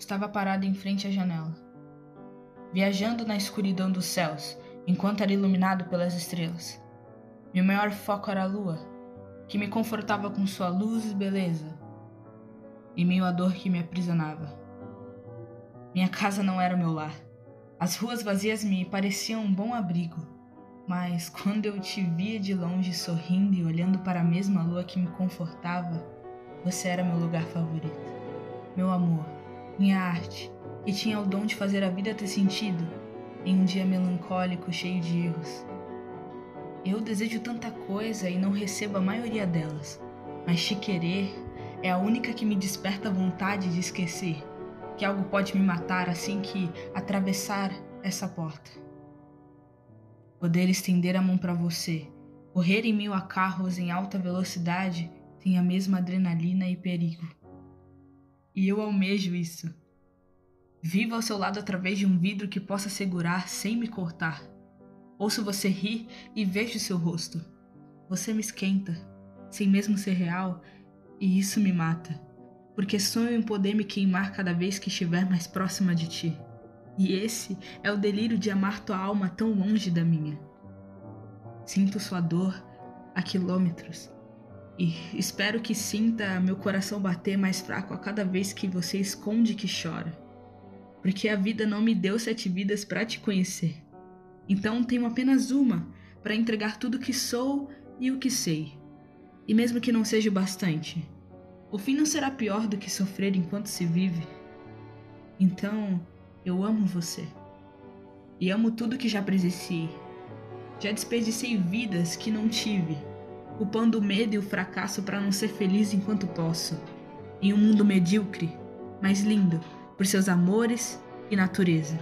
Estava parado em frente à janela, viajando na escuridão dos céus, enquanto era iluminado pelas estrelas. Meu maior foco era a lua, que me confortava com sua luz e beleza, e meio a dor que me aprisionava. Minha casa não era meu lar. As ruas vazias me pareciam um bom abrigo, mas quando eu te via de longe sorrindo e olhando para a mesma lua que me confortava, você era meu lugar favorito. Meu amor, minha arte, que tinha o dom de fazer a vida ter sentido em um dia melancólico cheio de erros. Eu desejo tanta coisa e não recebo a maioria delas, mas te querer é a única que me desperta vontade de esquecer que algo pode me matar assim que atravessar essa porta. Poder estender a mão para você, correr em mil a carros em alta velocidade tem a mesma adrenalina e perigo. E eu almejo isso. Vivo ao seu lado através de um vidro que possa segurar sem me cortar. Ouço você rir e vejo seu rosto. Você me esquenta, sem mesmo ser real, e isso me mata, porque sonho em poder me queimar cada vez que estiver mais próxima de ti. E esse é o delírio de amar tua alma tão longe da minha. Sinto sua dor a quilômetros e espero que sinta meu coração bater mais fraco a cada vez que você esconde que chora. Porque a vida não me deu sete vidas para te conhecer. Então tenho apenas uma para entregar tudo o que sou e o que sei. E mesmo que não seja o bastante, o fim não será pior do que sofrer enquanto se vive. Então, eu amo você. E amo tudo que já presenciei. Já desperdicei vidas que não tive culpando o medo e o fracasso para não ser feliz enquanto posso, em um mundo medíocre, mas lindo por seus amores e natureza.